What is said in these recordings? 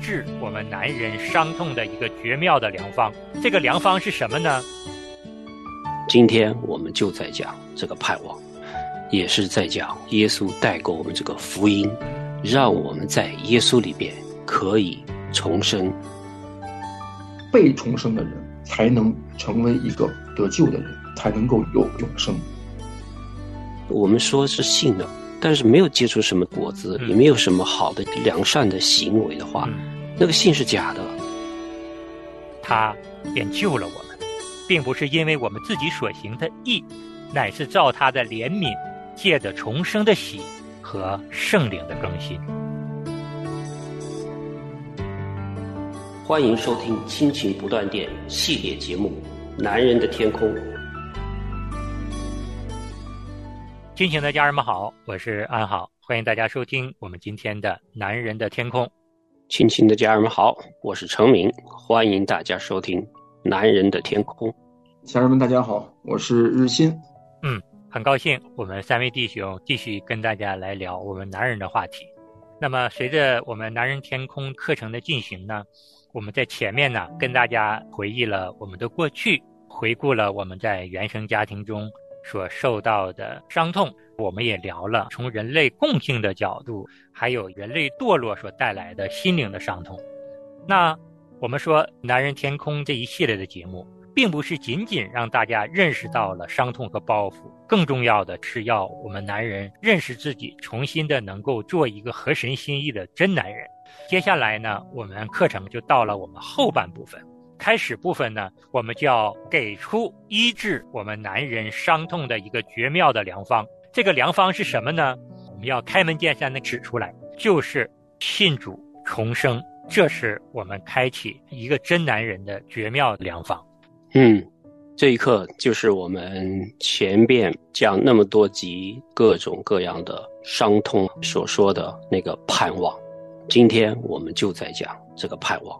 治我们男人伤痛的一个绝妙的良方。这个良方是什么呢？今天我们就在讲这个盼望，也是在讲耶稣带给我们这个福音，让我们在耶稣里边可以重生。被重生的人才能成为一个得救的人，才能够有永生。我们说是信的，但是没有结出什么果子，也没有什么好的良善的行为的话，那个信是假的。他便救了我们，并不是因为我们自己所行的义，乃是照他的怜悯，借着重生的喜和圣灵的更新。欢迎收听《亲情不断电》系列节目《男人的天空》。亲情的家人们好，我是安好，欢迎大家收听我们今天的《男人的天空》。亲亲的家人们好，我是程明，欢迎大家收听《男人的天空》。家人们大家好，我是日新。嗯，很高兴我们三位弟兄继续跟大家来聊我们男人的话题。那么，随着我们《男人天空》课程的进行呢？我们在前面呢，跟大家回忆了我们的过去，回顾了我们在原生家庭中所受到的伤痛。我们也聊了从人类共性的角度，还有人类堕落所带来的心灵的伤痛。那我们说《男人天空》这一系列的节目，并不是仅仅让大家认识到了伤痛和包袱，更重要的是要我们男人认识自己，重新的能够做一个合神心意的真男人。接下来呢，我们课程就到了我们后半部分。开始部分呢，我们就要给出医治我们男人伤痛的一个绝妙的良方。这个良方是什么呢？我们要开门见山的指出来，就是信主重生。这是我们开启一个真男人的绝妙良方。嗯，这一刻就是我们前边讲那么多集各种各样的伤痛所说的那个盼望。今天我们就在讲这个盼望，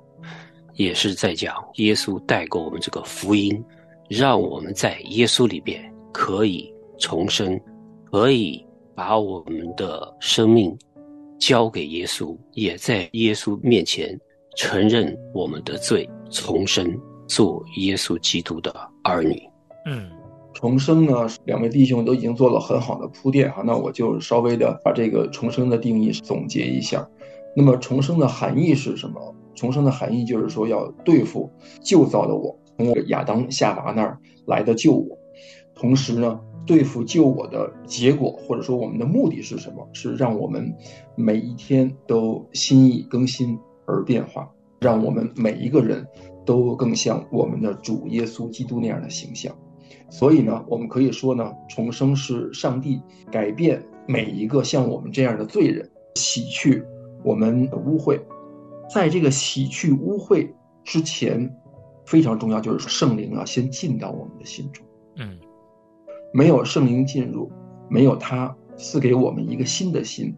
也是在讲耶稣带给我们这个福音，让我们在耶稣里边可以重生，可以把我们的生命交给耶稣，也在耶稣面前承认我们的罪，重生做耶稣基督的儿女。嗯，重生呢，两位弟兄都已经做了很好的铺垫哈，那我就稍微的把这个重生的定义总结一下。那么重生的含义是什么？重生的含义就是说要对付旧造的我，从亚当夏娃那儿来的旧我。同时呢，对付救我的结果或者说我们的目的是什么？是让我们每一天都心意更新而变化，让我们每一个人都更像我们的主耶稣基督那样的形象。所以呢，我们可以说呢，重生是上帝改变每一个像我们这样的罪人，洗去。我们的污秽，在这个洗去污秽之前，非常重要，就是圣灵啊，先进到我们的心中。嗯，没有圣灵进入，没有他赐给我们一个新的心，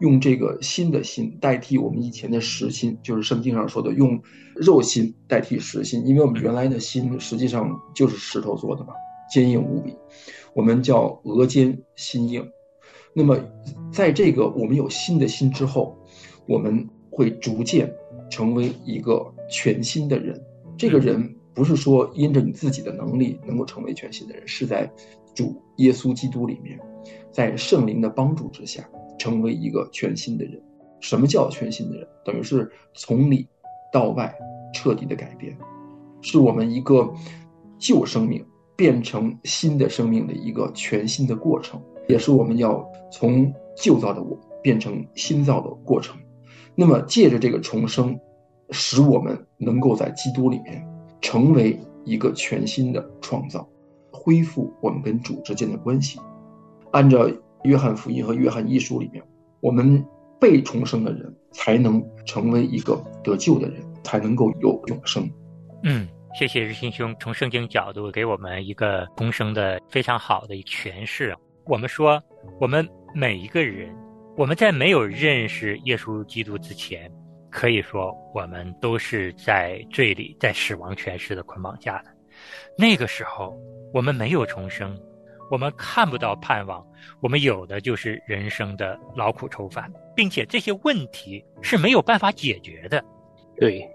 用这个新的心代替我们以前的实心，就是圣经上说的用肉心代替实心，因为我们原来的心实际上就是石头做的嘛，坚硬无比，我们叫额间心硬。那么，在这个我们有新的心之后。我们会逐渐成为一个全新的人。这个人不是说因着你自己的能力能够成为全新的人，是在主耶稣基督里面，在圣灵的帮助之下，成为一个全新的人。什么叫全新的人？等于是从里到外彻底的改变，是我们一个旧生命变成新的生命的一个全新的过程，也是我们要从旧造的我变成新造的过程。那么，借着这个重生，使我们能够在基督里面成为一个全新的创造，恢复我们跟主之间的关系。按照约翰福音和约翰一书里面，我们被重生的人才能成为一个得救的人，才能够有永生。嗯，谢谢日新兄从圣经角度给我们一个重生的非常好的诠释。我们说，我们每一个人。我们在没有认识耶稣基督之前，可以说我们都是在罪里、在死亡权势的捆绑下的。那个时候，我们没有重生，我们看不到盼望，我们有的就是人生的劳苦愁烦，并且这些问题是没有办法解决的。对，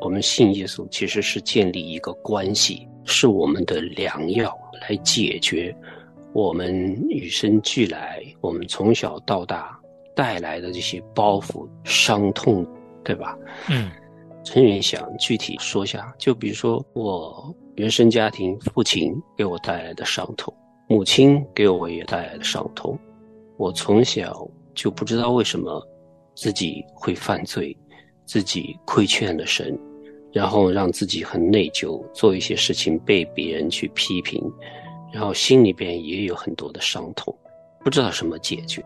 我们信耶稣其实是建立一个关系，是我们的良药，来解决我们与生俱来、我们从小到大带来的这些包袱、伤痛，对吧？嗯，陈远想具体说下，就比如说我原生家庭，父亲给我带来的伤痛，母亲给我也带来的伤痛，我从小就不知道为什么自己会犯罪。自己亏欠了神，然后让自己很内疚，做一些事情被别人去批评，然后心里边也有很多的伤痛，不知道什么解决。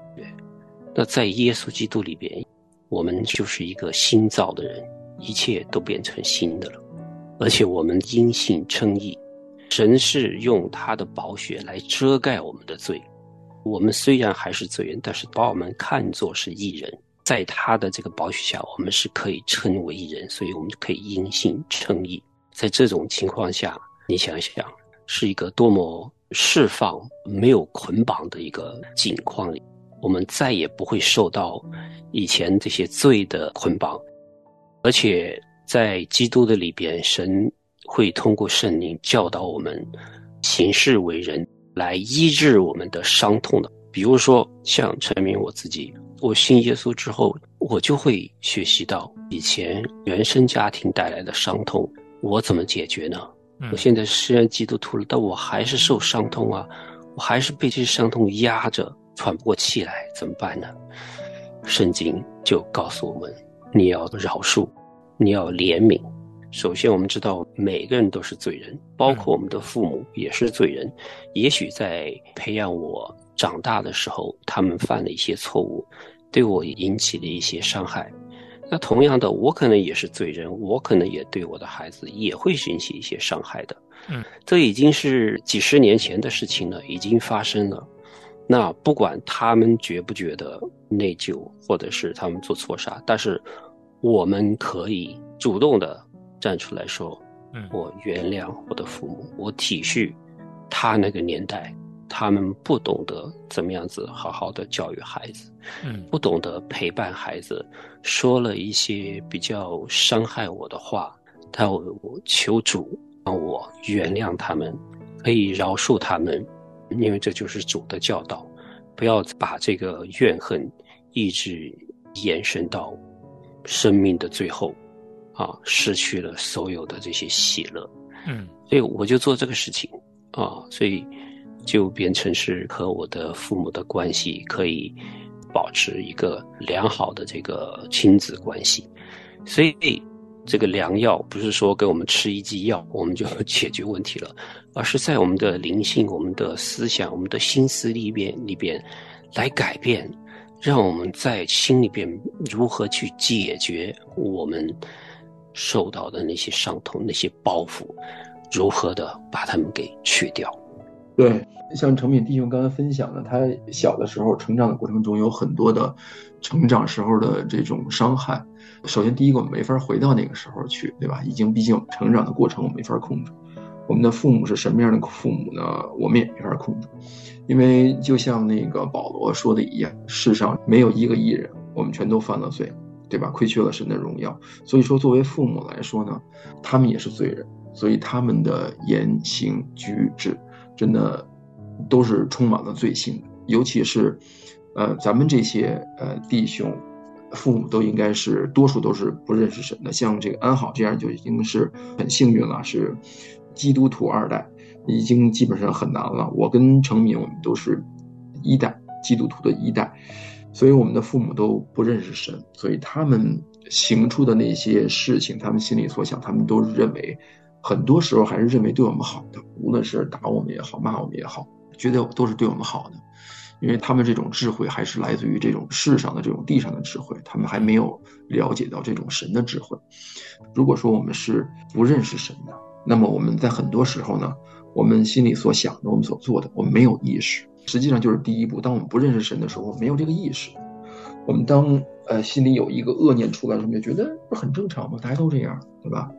那在耶稣基督里边，我们就是一个新造的人，一切都变成新的了，而且我们因信称义，神是用他的宝血来遮盖我们的罪，我们虽然还是罪人，但是把我们看作是义人。在他的这个保许下，我们是可以称为一人，所以我们就可以因信称义。在这种情况下，你想想，是一个多么释放、没有捆绑的一个境况里，我们再也不会受到以前这些罪的捆绑，而且在基督的里边，神会通过圣灵教导我们行事为人，来医治我们的伤痛的。比如说，像陈明我自己。我信耶稣之后，我就会学习到以前原生家庭带来的伤痛，我怎么解决呢？我现在虽然基督徒了，但我还是受伤痛啊，我还是被这些伤痛压着，喘不过气来，怎么办呢？圣经就告诉我们：你要饶恕，你要怜悯。首先，我们知道每个人都是罪人，包括我们的父母也是罪人。也许在培养我长大的时候，他们犯了一些错误。对我引起了一些伤害，那同样的，我可能也是罪人，我可能也对我的孩子也会引起一些伤害的。嗯，这已经是几十年前的事情了，已经发生了。那不管他们觉不觉得内疚，或者是他们做错啥，但是我们可以主动的站出来说：“嗯，我原谅我的父母，我体恤他那个年代。”他们不懂得怎么样子好好的教育孩子，嗯，不懂得陪伴孩子，说了一些比较伤害我的话，但我求主让我原谅他们，可以饶恕他们，因为这就是主的教导，不要把这个怨恨一直延伸到生命的最后，啊，失去了所有的这些喜乐，嗯，所以我就做这个事情啊，所以。就变成是和我的父母的关系可以保持一个良好的这个亲子关系，所以这个良药不是说给我们吃一剂药 我们就解决问题了，而是在我们的灵性、我们的思想、我们的心思里边里边来改变，让我们在心里边如何去解决我们受到的那些伤痛、那些包袱，如何的把它们给去掉。对，像成敏弟兄刚才分享的，他小的时候成长的过程中有很多的成长时候的这种伤害。首先，第一个我们没法回到那个时候去，对吧？已经，毕竟成长的过程我们没法控制。我们的父母是什么样的父母呢？我们也没法控制。因为就像那个保罗说的一样，世上没有一个艺人，我们全都犯了罪，对吧？亏缺了神的荣耀。所以说，作为父母来说呢，他们也是罪人，所以他们的言行举止。真的都是充满了罪性的，尤其是，呃，咱们这些呃弟兄，父母都应该是多数都是不认识神的。像这个安好这样就已经是很幸运了，是基督徒二代，已经基本上很难了。我跟成敏我们都是一代基督徒的一代，所以我们的父母都不认识神，所以他们行出的那些事情，他们心里所想，他们都认为。很多时候还是认为对我们好的，无论是打我们也好，骂我们也好，觉得都是对我们好的，因为他们这种智慧还是来自于这种世上的这种地上的智慧，他们还没有了解到这种神的智慧。如果说我们是不认识神的，那么我们在很多时候呢，我们心里所想的，我们所做的，我们没有意识，实际上就是第一步。当我们不认识神的时候，没有这个意识。我们当呃心里有一个恶念出来的时候，就觉得不是很正常吗？大家都这样，对吧？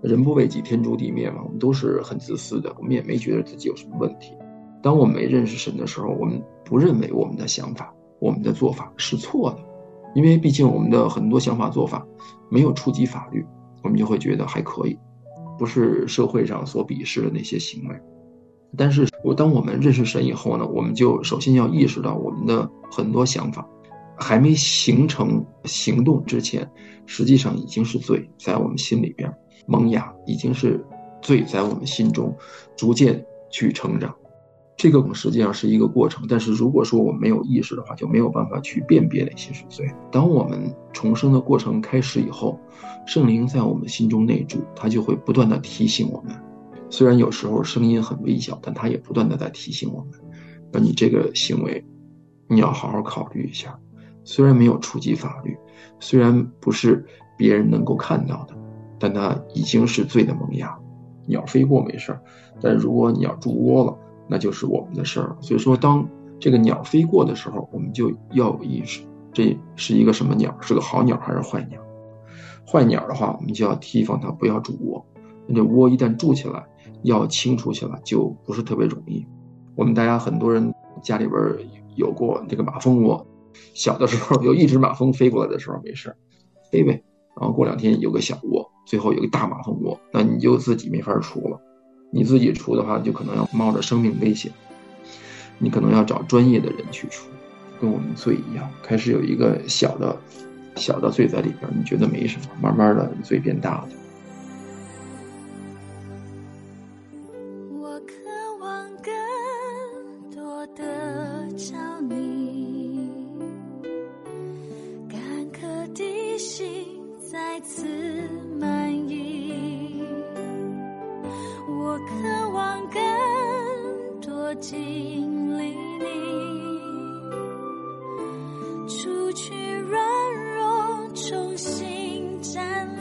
人不为己，天诛地灭嘛。我们都是很自私的，我们也没觉得自己有什么问题。当我们没认识神的时候，我们不认为我们的想法、我们的做法是错的，因为毕竟我们的很多想法做法没有触及法律，我们就会觉得还可以，不是社会上所鄙视的那些行为。但是我当我们认识神以后呢，我们就首先要意识到我们的很多想法还没形成行动之前，实际上已经是罪在我们心里边萌芽，已经是罪在我们心中逐渐去成长。这个实际上是一个过程，但是如果说我们没有意识的话，就没有办法去辨别哪些是罪。当我们重生的过程开始以后，圣灵在我们心中内住，他就会不断的提醒我们。虽然有时候声音很微小，但他也不断的在提醒我们：，那你这个行为，你要好好考虑一下。虽然没有触及法律，虽然不是别人能够看到的，但它已经是罪的萌芽。鸟飞过没事儿，但如果你要住窝了。那就是我们的事儿。所以说，当这个鸟飞过的时候，我们就要有意识，这是一个什么鸟？是个好鸟还是坏鸟？坏鸟的话，我们就要提防它不要筑窝。那这窝一旦筑起来，要清除起来就不是特别容易。我们大家很多人家里边有过这个马蜂窝，小的时候有一只马蜂飞过来的时候没事，飞呗。然后过两天有个小窝，最后有个大马蜂窝，那你就自己没法除了。你自己除的话，就可能要冒着生命危险。你可能要找专业的人去除，跟我们罪一样，开始有一个小的、小的罪在里边，你觉得没什么，慢慢的罪变大了。渴望更多经历你。除去软弱，重新站立。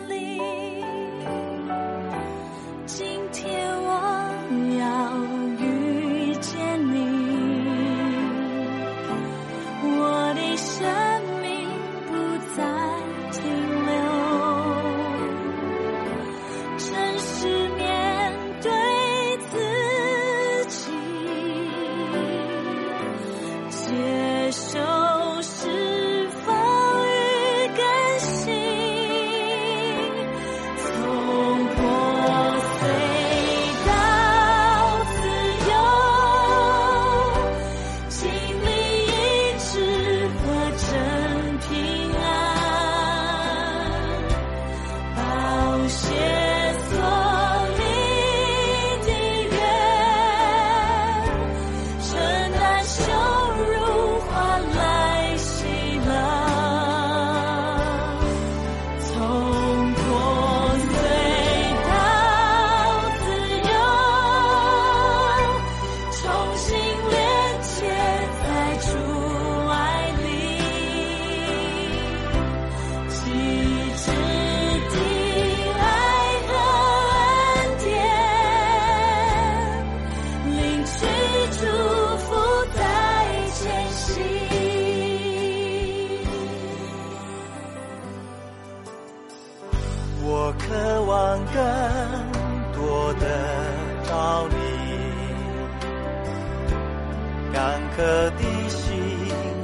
心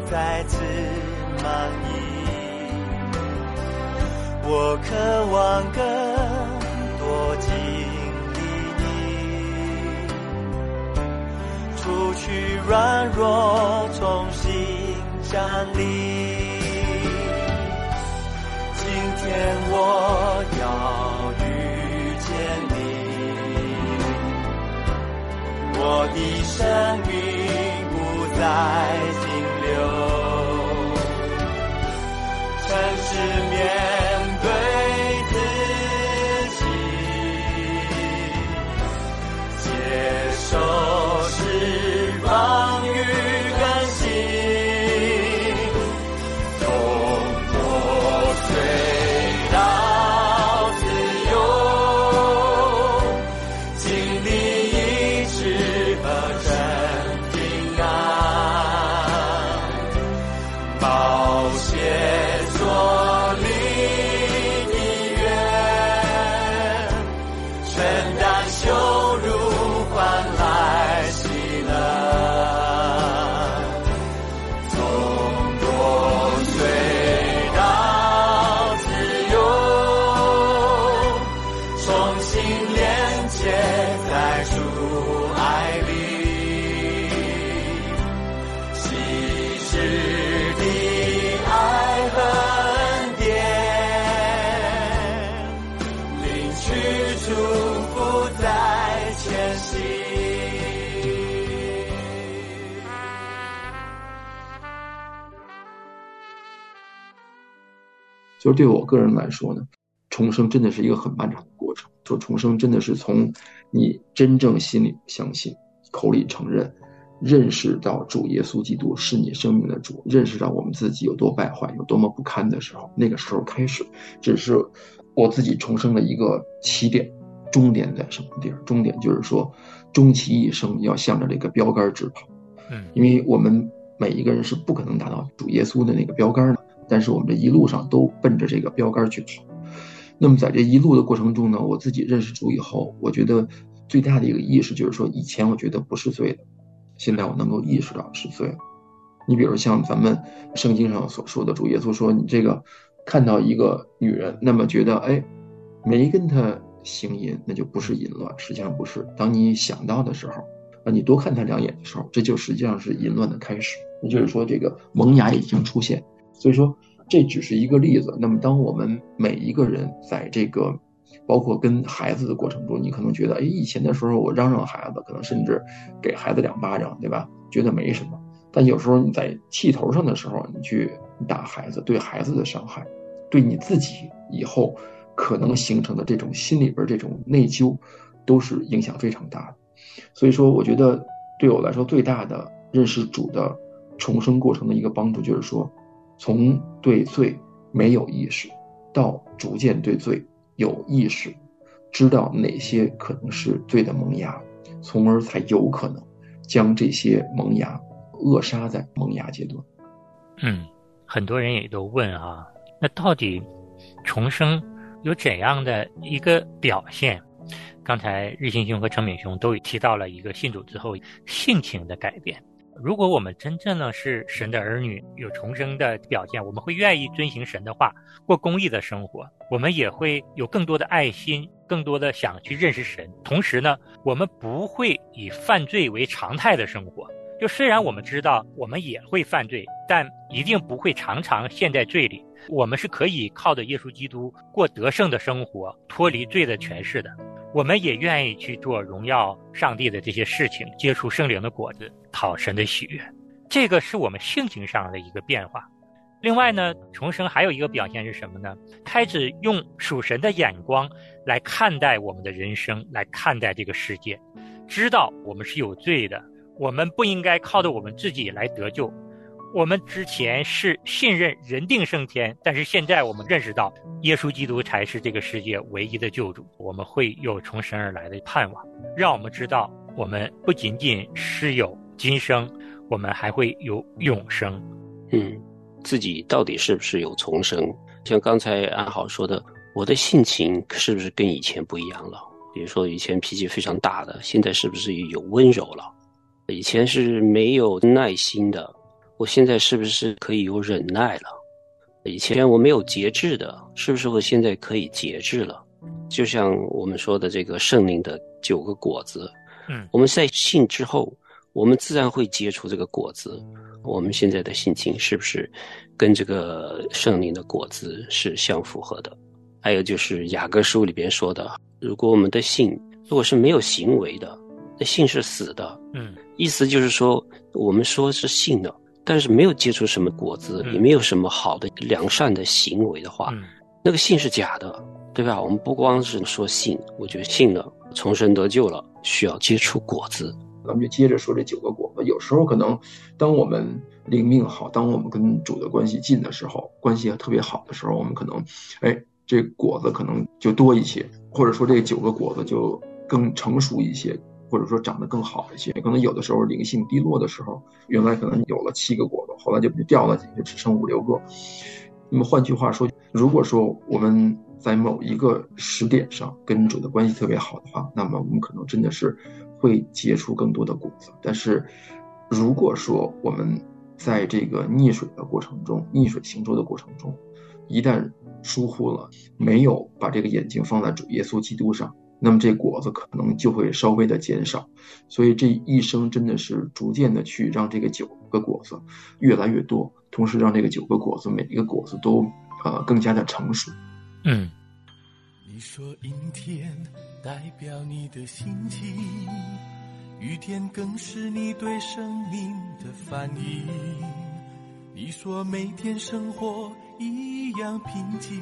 再次满意。我渴望更多经历你。除去软弱重新站立。今天我要遇见你。我的生命在停留。诚实面对自己，接受释放与更新，从破碎到自由，经历。对我个人来说呢，重生真的是一个很漫长的过程。说重生真的是从你真正心里相信、口里承认、认识到主耶稣基督是你生命的主，认识到我们自己有多败坏、有多么不堪的时候，那个时候开始，只是我自己重生的一个起点。终点在什么地儿？终点就是说，终其一生要向着这个标杆直跑。嗯，因为我们每一个人是不可能达到主耶稣的那个标杆的，但是我们这一路上都奔着这个标杆去跑。那么在这一路的过程中呢，我自己认识主以后，我觉得最大的一个意识就是说，以前我觉得不是罪的，现在我能够意识到是罪了。你比如像咱们圣经上所说的，主耶稣说，你这个看到一个女人，那么觉得哎，没跟她。行淫，那就不是淫乱，实际上不是。当你想到的时候，啊，你多看她两眼的时候，这就实际上是淫乱的开始。也就是说，这个萌芽已经出现。所以说，这只是一个例子。那么，当我们每一个人在这个，包括跟孩子的过程中，你可能觉得，哎，以前的时候我嚷嚷孩子，可能甚至给孩子两巴掌，对吧？觉得没什么。但有时候你在气头上的时候，你去打孩子，对孩子的伤害，对你自己以后。可能形成的这种心里边这种内疚，都是影响非常大的。所以说，我觉得对我来说最大的认识主的重生过程的一个帮助，就是说，从对罪没有意识，到逐渐对罪有意识，知道哪些可能是罪的萌芽，从而才有可能将这些萌芽扼杀在萌芽阶段。嗯，很多人也都问啊，那到底重生？有怎样的一个表现？刚才日新兄和程敏兄都提到了一个信主之后性情的改变。如果我们真正呢是神的儿女，有重生的表现，我们会愿意遵行神的话，过公义的生活。我们也会有更多的爱心，更多的想去认识神。同时呢，我们不会以犯罪为常态的生活。就虽然我们知道我们也会犯罪，但一定不会常常陷在罪里。我们是可以靠着耶稣基督过得胜的生活，脱离罪的权势的。我们也愿意去做荣耀上帝的这些事情，接触圣灵的果子，讨神的喜悦。这个是我们性情上的一个变化。另外呢，重生还有一个表现是什么呢？开始用属神的眼光来看待我们的人生，来看待这个世界，知道我们是有罪的，我们不应该靠着我们自己来得救。我们之前是信任人定胜天，但是现在我们认识到，耶稣基督才是这个世界唯一的救主。我们会有从神而来的盼望，让我们知道，我们不仅仅是有今生，我们还会有永生。嗯，自己到底是不是有重生？像刚才安好说的，我的性情是不是跟以前不一样了？比如说以前脾气非常大的，现在是不是有温柔了？以前是没有耐心的。我现在是不是可以有忍耐了？以前我没有节制的，是不是我现在可以节制了？就像我们说的这个圣灵的九个果子，嗯，我们在信之后，我们自然会结出这个果子。我们现在的心情是不是跟这个圣灵的果子是相符合的？还有就是雅各书里边说的，如果我们的信如果是没有行为的，那信是死的。嗯，意思就是说，我们说是信的。但是没有结出什么果子，也没有什么好的良善的行为的话，那个信是假的，对吧？我们不光是说信，我觉得信了，重生得救了，需要结出果子。咱们就接着说这九个果子。有时候可能，当我们灵命好，当我们跟主的关系近的时候，关系特别好的时候，我们可能，哎，这果子可能就多一些，或者说这九个果子就更成熟一些。或者说长得更好一些，可能有的时候灵性低落的时候，原来可能有了七个果子，后来就掉了就，只剩五六个。那么换句话说，如果说我们在某一个时点上跟主的关系特别好的话，那么我们可能真的是会结出更多的果子。但是，如果说我们在这个溺水的过程中，逆水行舟的过程中，一旦疏忽了，没有把这个眼睛放在主耶稣基督上。那么这果子可能就会稍微的减少，所以这一生真的是逐渐的去让这个九个果子越来越多，同时让这个九个果子每一个果子都呃更加的成熟。嗯。你说阴天代表你的心情，雨天更是你对生命的反应。你说每天生活一样平静，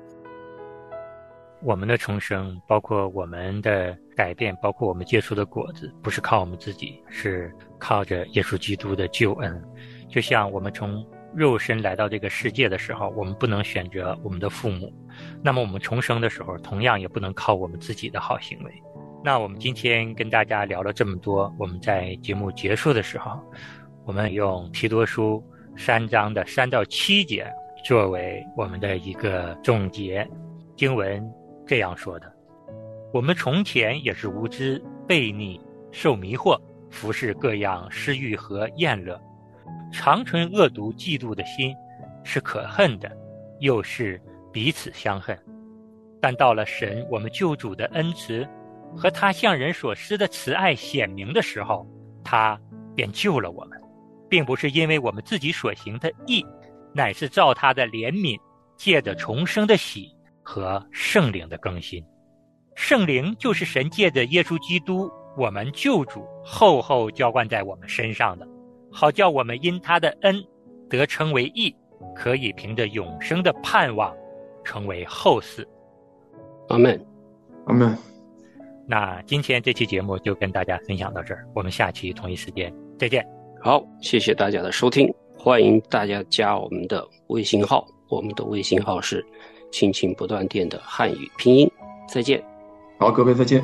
我们的重生，包括我们的改变，包括我们结出的果子，不是靠我们自己，是靠着耶稣基督的救恩。就像我们从肉身来到这个世界的时候，我们不能选择我们的父母，那么我们重生的时候，同样也不能靠我们自己的好行为。那我们今天跟大家聊了这么多，我们在节目结束的时候，我们用提多书三章的三到七节作为我们的一个总结。经文这样说的：我们从前也是无知、悖逆、受迷惑，服侍各样私欲和厌乐，常存恶毒、嫉妒的心，是可恨的，又是彼此相恨。但到了神我们救主的恩慈和他向人所施的慈爱显明的时候，他便救了我们，并不是因为我们自己所行的义，乃是照他的怜悯，借着重生的喜。和圣灵的更新，圣灵就是神界的耶稣基督，我们救主厚厚浇灌在我们身上的，好叫我们因他的恩得称为义，可以凭着永生的盼望成为后嗣。阿门，阿门。那今天这期节目就跟大家分享到这儿，我们下期同一时间再见。好，谢谢大家的收听，欢迎大家加我们的微信号，我们的微信号是。亲情不断电的汉语拼音，再见。好，各位再见。